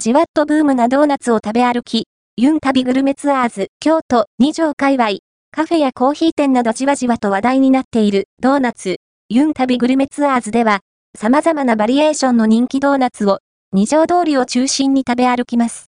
じわっとブームなドーナツを食べ歩き、ユン旅グルメツアーズ、京都、二条界隈、カフェやコーヒー店などじわじわと話題になっているドーナツ、ユン旅グルメツアーズでは、様々なバリエーションの人気ドーナツを、二条通りを中心に食べ歩きます。